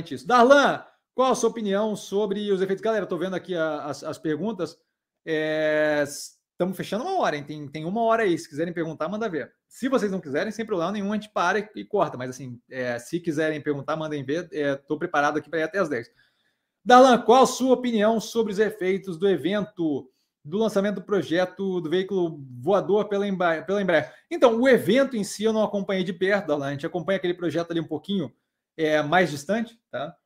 isso. Darlan, qual a sua opinião sobre os efeitos? Galera, estou vendo aqui as, as perguntas. Estamos é, fechando uma hora, hein? Tem, tem uma hora aí. Se quiserem perguntar, manda ver. Se vocês não quiserem, sem problema nenhum, a gente para e, e corta. Mas assim, é, se quiserem perguntar, mandem ver. Estou é, preparado aqui para ir até as 10. Darlan, qual a sua opinião sobre os efeitos do evento do lançamento do projeto do veículo voador pela Embraer? Pela Embraer? Então, o evento em si eu não acompanhei de perto, Darlan. A gente acompanha aquele projeto ali um pouquinho é, mais distante, tá?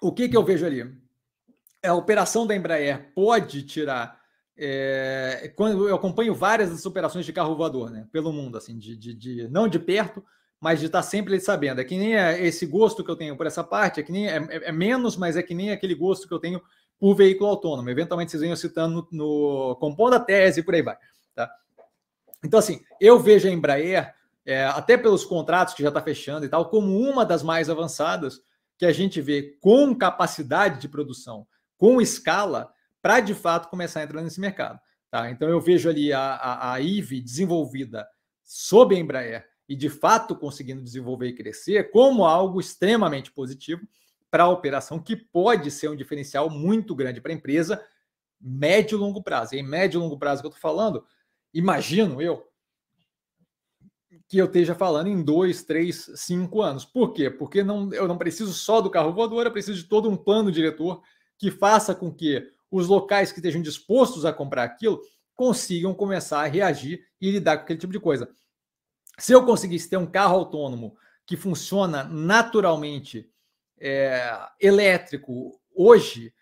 O que, que eu vejo ali? A operação da Embraer pode tirar. É, quando eu acompanho várias das operações de carro voador, né, pelo mundo, assim, de, de, de não de perto, mas de estar sempre sabendo. É que nem é esse gosto que eu tenho por essa parte, é que nem é, é, é, menos, mas é que nem aquele gosto que eu tenho por veículo autônomo. Eventualmente vocês venham citando no, no compondo a tese e por aí vai. Tá? Então, assim, eu vejo a Embraer, é, até pelos contratos que já está fechando e tal, como uma das mais avançadas que a gente vê com capacidade de produção, com escala, para de fato começar a entrar nesse mercado. Tá? Então eu vejo ali a, a, a IVE desenvolvida sob a Embraer e de fato conseguindo desenvolver e crescer como algo extremamente positivo para a operação, que pode ser um diferencial muito grande para a empresa, médio e longo prazo. E em médio e longo prazo que eu estou falando, imagino eu que eu esteja falando em dois, três, cinco anos. Por quê? Porque não, eu não preciso só do carro voador, eu preciso de todo um plano diretor que faça com que os locais que estejam dispostos a comprar aquilo consigam começar a reagir e lidar com aquele tipo de coisa. Se eu conseguisse ter um carro autônomo que funciona naturalmente é, elétrico hoje,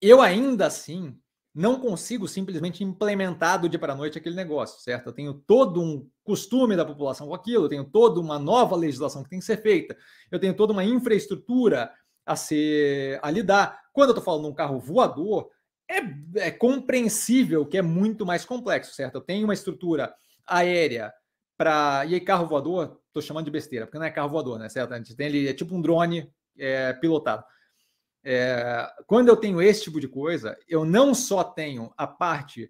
eu ainda assim não consigo simplesmente implementar do dia para a noite aquele negócio, certo? Eu tenho todo um costume da população com aquilo, eu tenho toda uma nova legislação que tem que ser feita, eu tenho toda uma infraestrutura a ser a lidar. Quando eu estou falando de um carro voador, é, é, compreensível que é muito mais complexo, certo? Eu tenho uma estrutura aérea para. E aí, carro voador, estou chamando de besteira, porque não é carro voador, né? Certo? A gente tem ali, é tipo um drone é, pilotado. É, quando eu tenho esse tipo de coisa, eu não só tenho a parte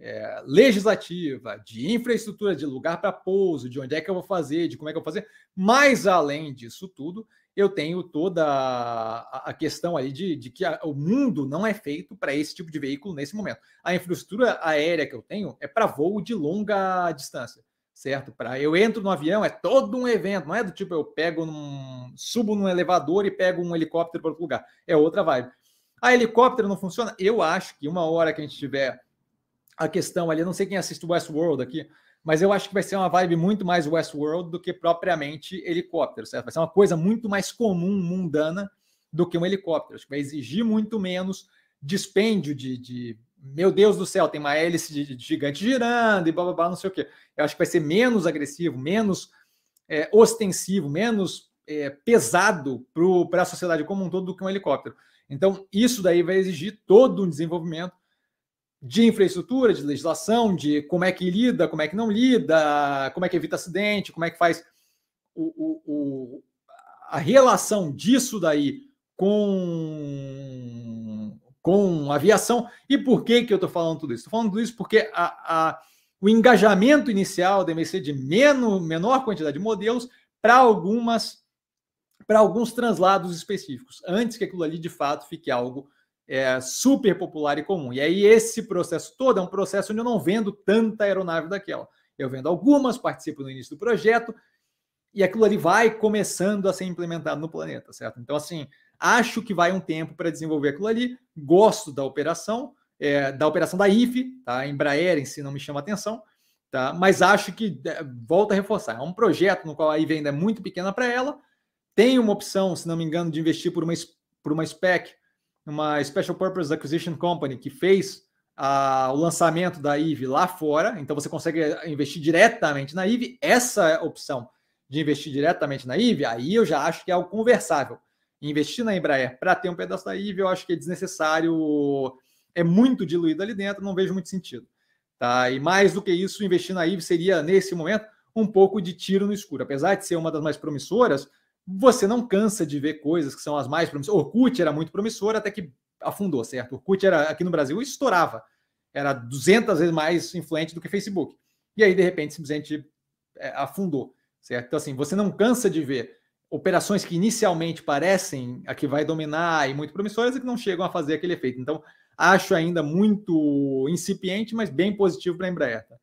é, legislativa, de infraestrutura, de lugar para pouso, de onde é que eu vou fazer, de como é que eu vou fazer, mas além disso tudo, eu tenho toda a, questão aí de, de que a, o mundo não é feito para esse tipo de veículo nesse momento. A infraestrutura aérea que eu tenho é para voo de longa distância certo? Para eu entro no avião é todo um evento, não é do tipo eu pego num subo num elevador e pego um helicóptero para outro lugar. É outra vibe. A helicóptero não funciona? Eu acho que uma hora que a gente tiver a questão ali, não sei quem assiste o Westworld aqui, mas eu acho que vai ser uma vibe muito mais Westworld do que propriamente helicóptero, certo? Vai ser uma coisa muito mais comum, mundana, do que um helicóptero. Acho que vai exigir muito menos dispêndio de, de meu Deus do céu, tem uma hélice gigante girando e blá blá blá, não sei o quê. Eu acho que vai ser menos agressivo, menos é, ostensivo, menos é, pesado para a sociedade como um todo do que um helicóptero. Então, isso daí vai exigir todo um desenvolvimento de infraestrutura, de legislação, de como é que lida, como é que não lida, como é que evita acidente, como é que faz o, o, o a relação disso daí com com aviação. E por que, que eu estou falando tudo isso? Estou falando tudo isso porque a, a, o engajamento inicial deve ser de menor, menor quantidade de modelos para algumas para alguns translados específicos, antes que aquilo ali de fato fique algo é, super popular e comum. E aí esse processo todo é um processo onde eu não vendo tanta aeronave daquela. Eu vendo algumas, participo no início do projeto, e aquilo ali vai começando a ser implementado no planeta, certo? Então, assim, Acho que vai um tempo para desenvolver aquilo ali. Gosto da operação, é, da operação da IFE, tá? Embraer em si não me chama atenção, tá? Mas acho que é, volta a reforçar. É um projeto no qual a IVE ainda é muito pequena para ela. Tem uma opção, se não me engano, de investir por uma, por uma SPEC, uma Special Purpose Acquisition Company, que fez a, o lançamento da IVE lá fora. Então você consegue investir diretamente na IVE. Essa opção de investir diretamente na IVE, aí eu já acho que é algo conversável investir na Embraer para ter um pedaço da IVE, eu acho que é desnecessário, é muito diluído ali dentro, não vejo muito sentido. Tá? E mais do que isso, investir na IVE seria, nesse momento, um pouco de tiro no escuro. Apesar de ser uma das mais promissoras, você não cansa de ver coisas que são as mais promissoras. Orkut era muito promissora até que afundou, certo? Orkut era aqui no Brasil estourava. Era 200 vezes mais influente do que Facebook. E aí, de repente, simplesmente é, afundou, certo? Então, assim, você não cansa de ver operações que inicialmente parecem a que vai dominar e muito promissoras e que não chegam a fazer aquele efeito. Então, acho ainda muito incipiente, mas bem positivo para a Embraer. Tá?